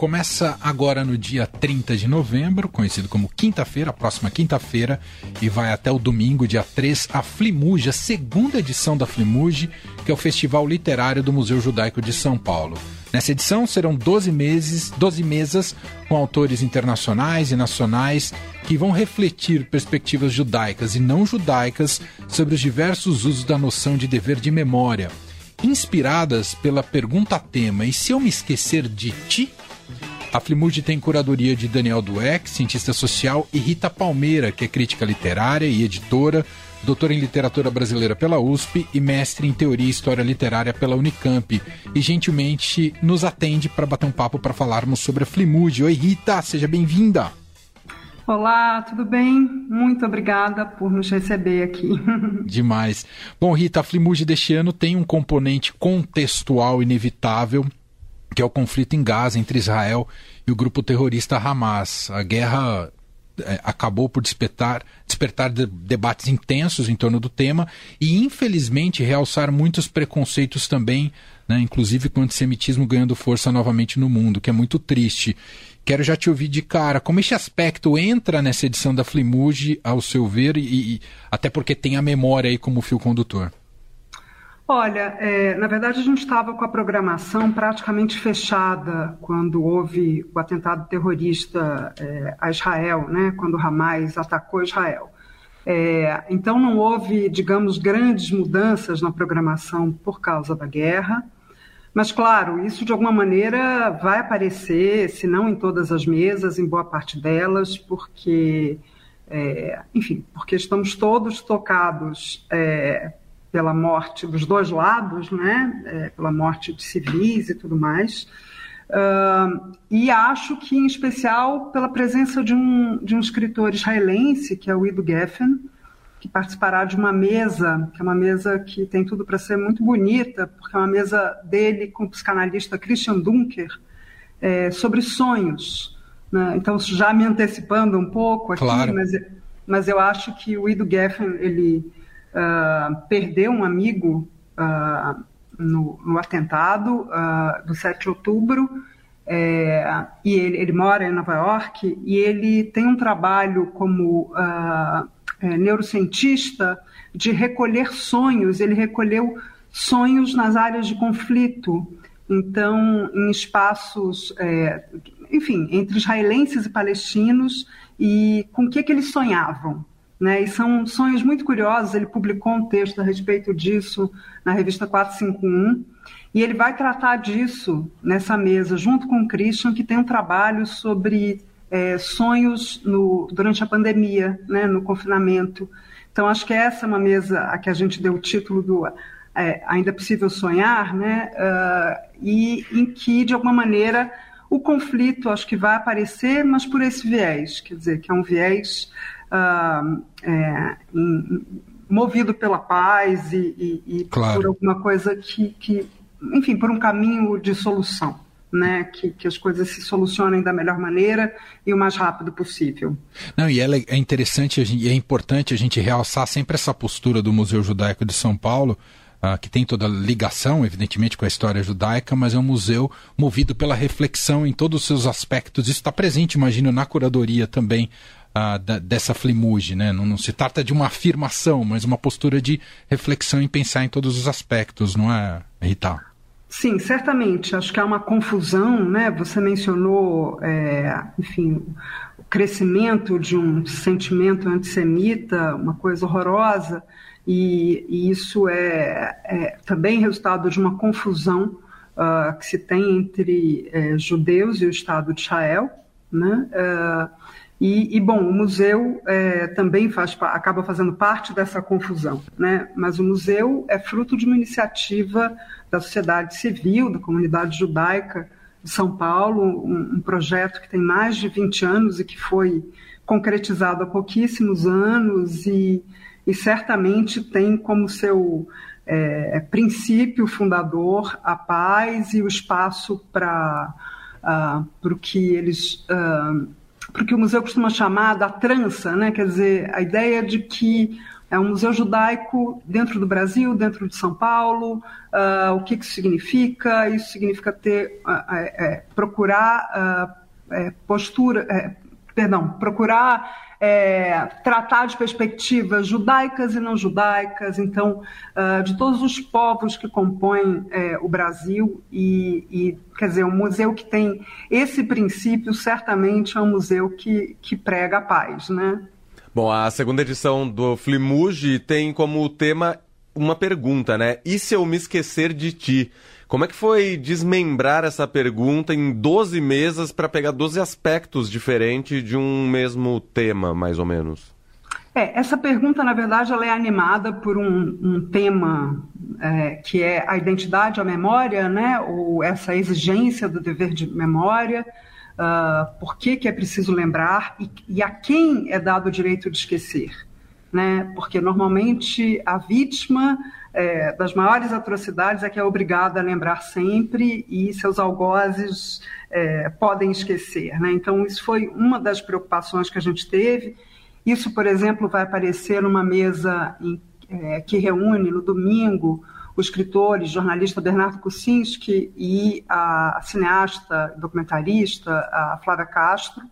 começa agora no dia 30 de novembro, conhecido como quinta-feira, próxima quinta-feira, e vai até o domingo, dia 3, a Flimuge, a segunda edição da Flimuge, que é o Festival Literário do Museu Judaico de São Paulo. Nessa edição serão 12 meses, 12 mesas com autores internacionais e nacionais que vão refletir perspectivas judaicas e não judaicas sobre os diversos usos da noção de dever de memória, inspiradas pela pergunta tema: e se eu me esquecer de ti? A Flimude tem curadoria de Daniel Dueck, cientista social, e Rita Palmeira, que é crítica literária e editora, doutor em literatura brasileira pela USP e mestre em teoria e história literária pela Unicamp. E gentilmente nos atende para bater um papo para falarmos sobre a Flimude. Oi, Rita, seja bem-vinda. Olá, tudo bem? Muito obrigada por nos receber aqui. Demais. Bom, Rita, a Flimude deste ano tem um componente contextual inevitável, que é o conflito em Gaza entre Israel e o grupo terrorista Hamas. A guerra é, acabou por despertar, despertar de, debates intensos em torno do tema e, infelizmente, realçar muitos preconceitos também, né, inclusive com o antissemitismo ganhando força novamente no mundo, que é muito triste. Quero já te ouvir de cara, como esse aspecto entra nessa edição da Flimuge, ao seu ver, e, e até porque tem a memória aí como fio condutor. Olha, é, na verdade a gente estava com a programação praticamente fechada quando houve o atentado terrorista é, a Israel, né, quando Hamas atacou Israel. É, então não houve, digamos, grandes mudanças na programação por causa da guerra. Mas, claro, isso de alguma maneira vai aparecer, se não em todas as mesas, em boa parte delas, porque, é, enfim, porque estamos todos tocados é, pela morte dos dois lados, né? É, pela morte de civis e tudo mais. Uh, e acho que, em especial, pela presença de um, de um escritor israelense, que é o Ido Geffen, que participará de uma mesa, que é uma mesa que tem tudo para ser muito bonita, porque é uma mesa dele com o psicanalista Christian Dunker, é, sobre sonhos. Né? Então, já me antecipando um pouco aqui, claro. mas, mas eu acho que o Ido Geffen, ele uh, perdeu um amigo uh, no, no, atentado uh, do 7 de outubro, é, e ele, ele, mora em Nova York, e ele tem um trabalho como é, neurocientista de recolher sonhos, ele recolheu sonhos nas áreas de conflito, então, em espaços, é, enfim, entre israelenses e palestinos, e com o que, que eles sonhavam. Né? E são sonhos muito curiosos. Ele publicou um texto a respeito disso na revista 451. E ele vai tratar disso nessa mesa, junto com o Christian, que tem um trabalho sobre é, sonhos no, durante a pandemia, né, no confinamento. Então, acho que essa é uma mesa a que a gente deu o título do é, Ainda é Possível Sonhar, né, uh, e em que, de alguma maneira, o conflito acho que vai aparecer, mas por esse viés, quer dizer, que é um viés uh, é, movido pela paz e, e, e claro. por alguma coisa que, que, enfim, por um caminho de solução. Né, que, que, as coisas se solucionem da melhor maneira e o mais rápido possível. Não, e é interessante e é importante a gente realçar sempre essa postura do Museu Judaico de São Paulo, uh, que tem toda a ligação, evidentemente, com a história judaica, mas é um museu movido pela reflexão em todos os seus aspectos. Isso está presente, imagino, na curadoria também uh, da, dessa flimuge, né? Não, não, se trata de uma afirmação, mas uma postura de reflexão e pensar em todos os aspectos, não é, Rita? Sim, certamente. Acho que há uma confusão, né? Você mencionou, é, enfim, o crescimento de um sentimento antissemita, uma coisa horrorosa, e, e isso é, é, também resultado de uma confusão uh, que se tem entre é, judeus e o Estado de Israel, né? Uh, e, e, bom, o museu é, também faz, acaba fazendo parte dessa confusão, né? mas o museu é fruto de uma iniciativa da sociedade civil, da comunidade judaica de São Paulo, um, um projeto que tem mais de 20 anos e que foi concretizado há pouquíssimos anos e, e certamente tem como seu é, princípio fundador a paz e o espaço para uh, o que eles. Uh, porque o museu costuma chamar da trança, né? quer dizer, a ideia de que É um museu judaico dentro do Brasil, dentro de São Paulo. Uh, o que, que significa? Isso significa ter, é, procurar uh, postura, é, perdão, procurar é, tratar de perspectivas judaicas e não judaicas, então, uh, de todos os povos que compõem é, o Brasil, e, e, quer dizer, um museu que tem esse princípio certamente é um museu que, que prega a paz, né? Bom, a segunda edição do Flimuge tem como tema uma pergunta, né? E se eu me esquecer de ti? Como é que foi desmembrar essa pergunta em 12 mesas para pegar 12 aspectos diferentes de um mesmo tema, mais ou menos? É, essa pergunta, na verdade, ela é animada por um, um tema é, que é a identidade, a memória, né? ou essa exigência do dever de memória, uh, por que, que é preciso lembrar e, e a quem é dado o direito de esquecer. Né? Porque normalmente a vítima é, das maiores atrocidades é que é obrigada a lembrar sempre e seus algozes é, podem esquecer. Né? Então, isso foi uma das preocupações que a gente teve. Isso, por exemplo, vai aparecer numa mesa em, é, que reúne no domingo o escritor e jornalista Bernardo Kucinski e a cineasta, documentarista, a Flávia Castro,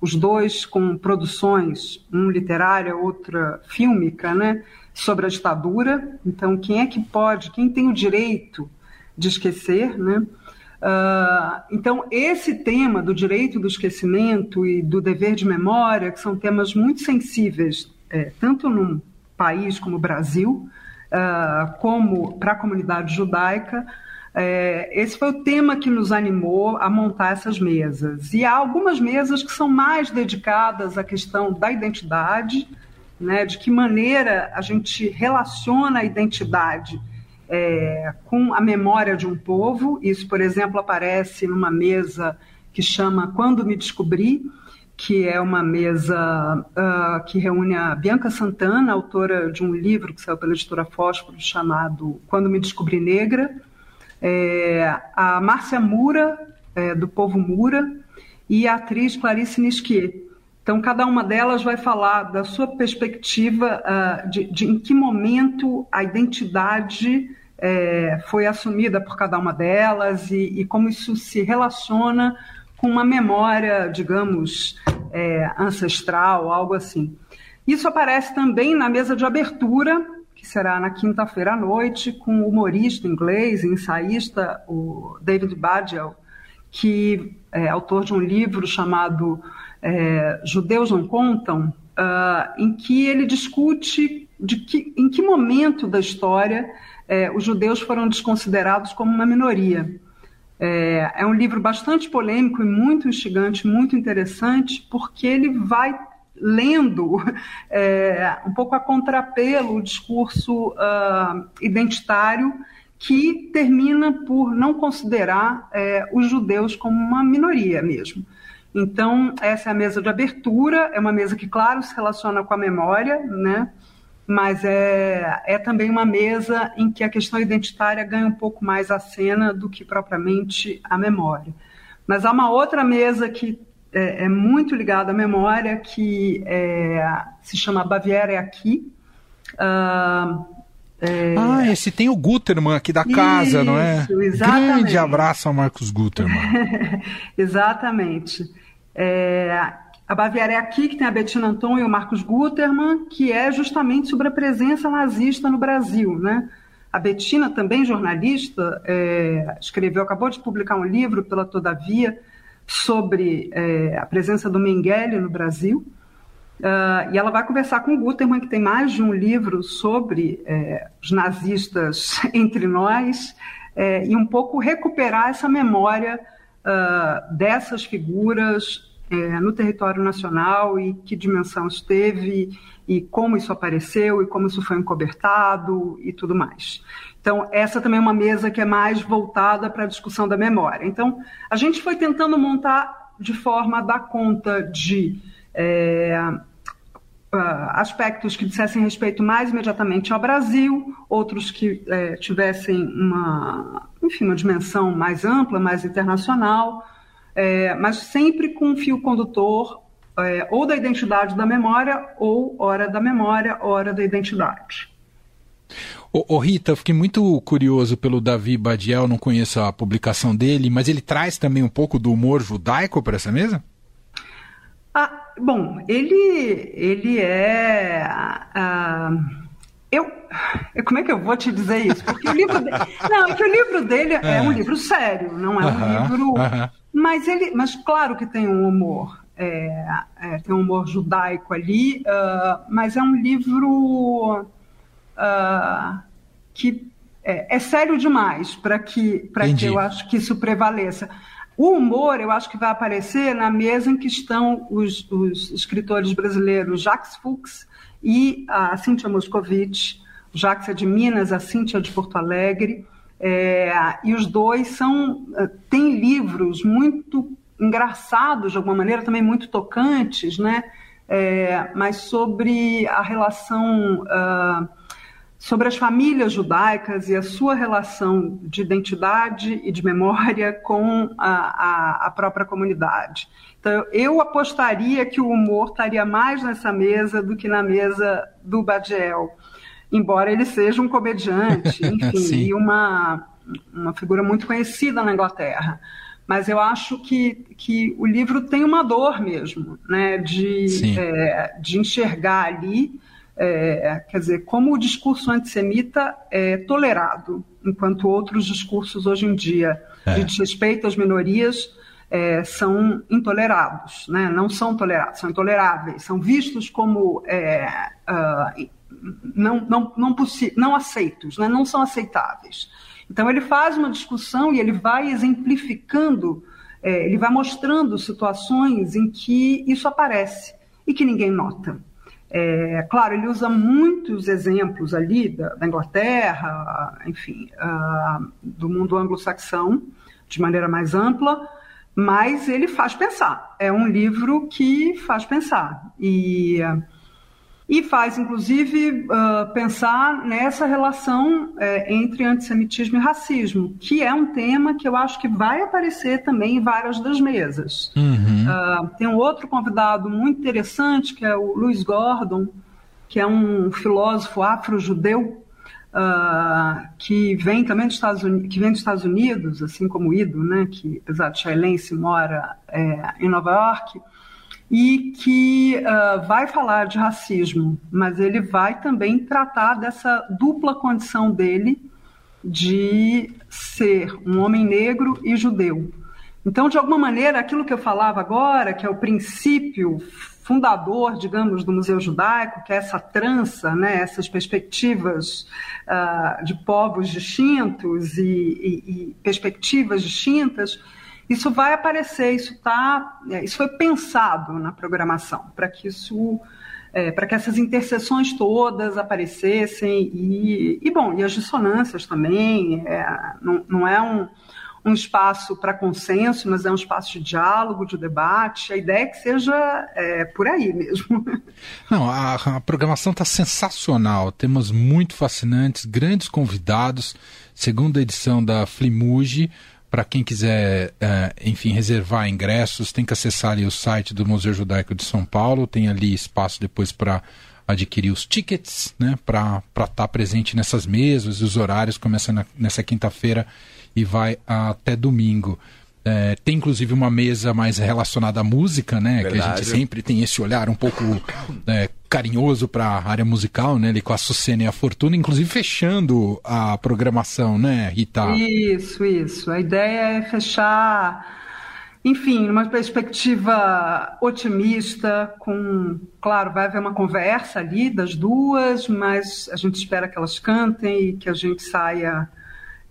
os dois com produções, um literária, outra fílmica, né? Sobre a ditadura. Então, quem é que pode, quem tem o direito de esquecer, né? Uh, então, esse tema do direito do esquecimento e do dever de memória, que são temas muito sensíveis, é, tanto num país como o Brasil, uh, como para a comunidade judaica, é, esse foi o tema que nos animou a montar essas mesas. E há algumas mesas que são mais dedicadas à questão da identidade, né, de que maneira a gente relaciona a identidade é, com a memória de um povo. Isso, por exemplo, aparece numa mesa que chama Quando Me Descobri, que é uma mesa uh, que reúne a Bianca Santana, autora de um livro que saiu pela editora Fósforo chamado Quando Me Descobri Negra, é, a Márcia Mura, é, do Povo Mura, e a atriz Clarice Nisquier. Então, cada uma delas vai falar da sua perspectiva uh, de, de, em que momento a identidade é, foi assumida por cada uma delas e, e, como isso se relaciona com uma memória, digamos, é, ancestral, algo assim. Isso aparece também na mesa de abertura, que será na quinta-feira à noite, com o humorista inglês, ensaísta, o David Badgell, que é autor de um livro chamado é, Judeus Não Contam, uh, em que ele discute de que, em que momento da história é, os judeus foram desconsiderados como uma minoria. É, é, um livro bastante polêmico e muito instigante, muito interessante, porque ele vai lendo é, um pouco a contrapelo o discurso uh, identitário que termina por não considerar é, os judeus como uma minoria mesmo. Então, essa é a mesa de abertura, é uma mesa que, claro, se relaciona com a memória, né? mas é, é também uma mesa em que a questão identitária ganha um pouco mais a cena do que propriamente a memória. Mas há uma outra mesa que é, é muito ligada à memória, que é, se chama Baviera é Aqui. Uh, é... Ah, esse tem o Guterman aqui da casa, Isso, não é? Exatamente. Grande abraço ao Marcos Guterman. exatamente. É, a Baviera é aqui, que tem a Bettina Anton e o Marcos Guterman, que é justamente sobre a presença nazista no Brasil. Né? A Bettina, também jornalista, é, escreveu, acabou de publicar um livro pela Todavia sobre é, a presença do Mengele no Brasil. Uh, e ela vai conversar com o Guterman, que tem mais de um livro sobre é, os nazistas entre nós, é, e um pouco recuperar essa memória uh, dessas figuras é, no território nacional e que dimensão isso teve e como isso apareceu e como isso foi encobertado e tudo mais. Então, essa também é uma mesa que é mais voltada para a discussão da memória. Então, a gente foi tentando montar de forma a dar conta de é, aspectos que dissessem respeito mais imediatamente ao Brasil, outros que é, tivessem uma, enfim, uma dimensão mais ampla, mais internacional, é, mas sempre com um fio condutor é, ou da identidade da memória, ou hora da memória, hora da identidade. Ô, Rita, fiquei muito curioso pelo Davi Badiel, não conheço a publicação dele, mas ele traz também um pouco do humor judaico para essa mesa? Ah, bom, ele, ele é. Ah, eu, como é que eu vou te dizer isso? Porque o livro dele, não, é que o livro dele é, é um livro sério, não é um livro, mas ele, mas claro que tem um humor, é, é, tem um humor judaico ali, uh, mas é um livro uh, que é, é, sério demais para que, para que eu acho que isso prevaleça. O humor, eu acho que vai aparecer na mesa em que estão os, os escritores brasileiros Jacques Fuchs e a Cíntia Moscovitch. Jacques é de Minas, a Cíntia é de Porto Alegre. É, e os dois são eh, têm livros muito engraçados, de alguma maneira, também muito tocantes, né? É, mas sobre a relação uh, sobre as famílias judaicas e a sua relação de identidade e de memória com a, a, a, própria comunidade. Então, eu apostaria que o humor estaria mais nessa mesa do que na mesa do Badiel, embora ele seja um comediante, enfim, e uma, uma figura muito conhecida na Inglaterra. Mas eu acho que, que o livro tem uma dor mesmo, né, de, é, de enxergar ali é, quer dizer, como o discurso antissemita é tolerado, enquanto outros discursos hoje em dia é. de desrespeito às minorias é, são intolerados, né? não são tolerados, são intoleráveis, são vistos como é, uh, não, não, não, não aceitos, né? não são aceitáveis. Então ele faz uma discussão e ele vai exemplificando, é, ele vai mostrando situações em que isso aparece e que ninguém nota. É, claro, ele usa muitos exemplos ali da, da Inglaterra, enfim, uh, do mundo anglo-saxão, de maneira mais ampla, mas ele faz pensar. É um livro que faz pensar. E. E faz, inclusive, uh, pensar nessa relação uh, entre antissemitismo e racismo, que é um tema que eu acho que vai aparecer também em várias das mesas. Uhum. Uh, tem um outro convidado muito interessante, que é o Louis Gordon, que é um filósofo afro-judeu, que vem também dos Estados Unidos, que vem dos Estados Unidos, assim como o Ido, né, que israelense mora é, em Nova York, e que uh, vai falar de racismo, mas ele vai também tratar dessa dupla condição dele de ser um homem negro e judeu. Então, de alguma maneira, aquilo que eu falava agora, que é o princípio fundador, digamos, do Museu Judaico, que é essa trança, né, essas perspectivas uh, de povos distintos e, e, e perspectivas distintas, isso vai aparecer, isso tá, é, isso foi pensado na programação para que isso, é, para que essas interseções todas aparecessem e, e bom, e as dissonâncias também. É, não, não é um, um espaço para consenso, mas é um espaço de diálogo, de debate. A ideia é que seja é, por aí mesmo. Não, a, a programação está sensacional. Temos muito fascinantes, grandes convidados. Segunda edição da Flimuge. Para quem quiser, uh, enfim, reservar ingressos, tem que acessar ali o site do Museu Judaico de São Paulo. Tem ali espaço depois para adquirir os tickets, né, para estar tá presente nessas mesas. Os horários começam na, nessa quinta-feira e vai até domingo. É, tem inclusive uma mesa mais relacionada à música, né? Verdade. Que a gente sempre tem esse olhar um pouco é, carinhoso para a área musical, né? Ali com a Sucena e a Fortuna, inclusive fechando a programação, né, Rita? Isso, isso. A ideia é fechar, enfim, numa perspectiva otimista, com, claro, vai haver uma conversa ali das duas, mas a gente espera que elas cantem e que a gente saia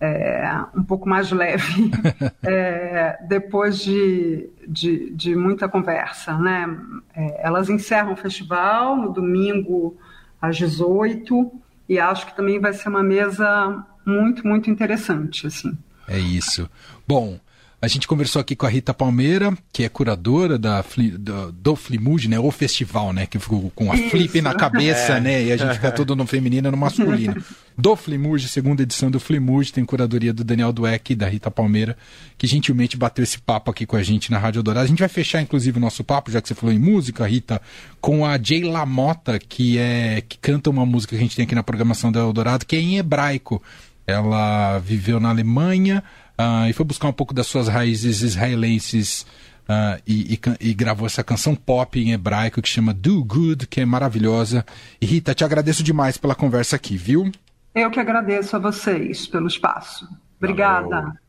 é, um pouco mais leve é, depois de, de, de, muita conversa. Né? É, elas encerram o festival no domingo às 18 e acho que também vai ser uma mesa muito, muito interessante. Assim. É isso. Bom, A gente conversou aqui com a Rita Palmeira, que é curadora da, do, do Flimude, né? O festival, né? Que ficou com a Isso. flip na cabeça, é. né? E a gente fica tudo no feminino e no masculino. do Flimude, segunda edição do Flimude, tem curadoria do Daniel Dueck e da Rita Palmeira, que gentilmente bateu esse papo aqui com a gente na Rádio Dourada. A gente vai fechar, inclusive, o nosso papo, já que você falou em música, Rita, com a Jay Lamota, que é que canta uma música que a gente tem aqui na programação da Eldorado, que é em hebraico. Ela viveu na Alemanha, uh, e foi buscar um pouco das suas raízes israelenses uh, e, e, e, gravou essa canção pop em hebraico que chama Do Good, que é maravilhosa. E Rita, te agradeço demais pela conversa aqui, viu? Eu que agradeço a vocês pelo espaço. Obrigada. Valeu.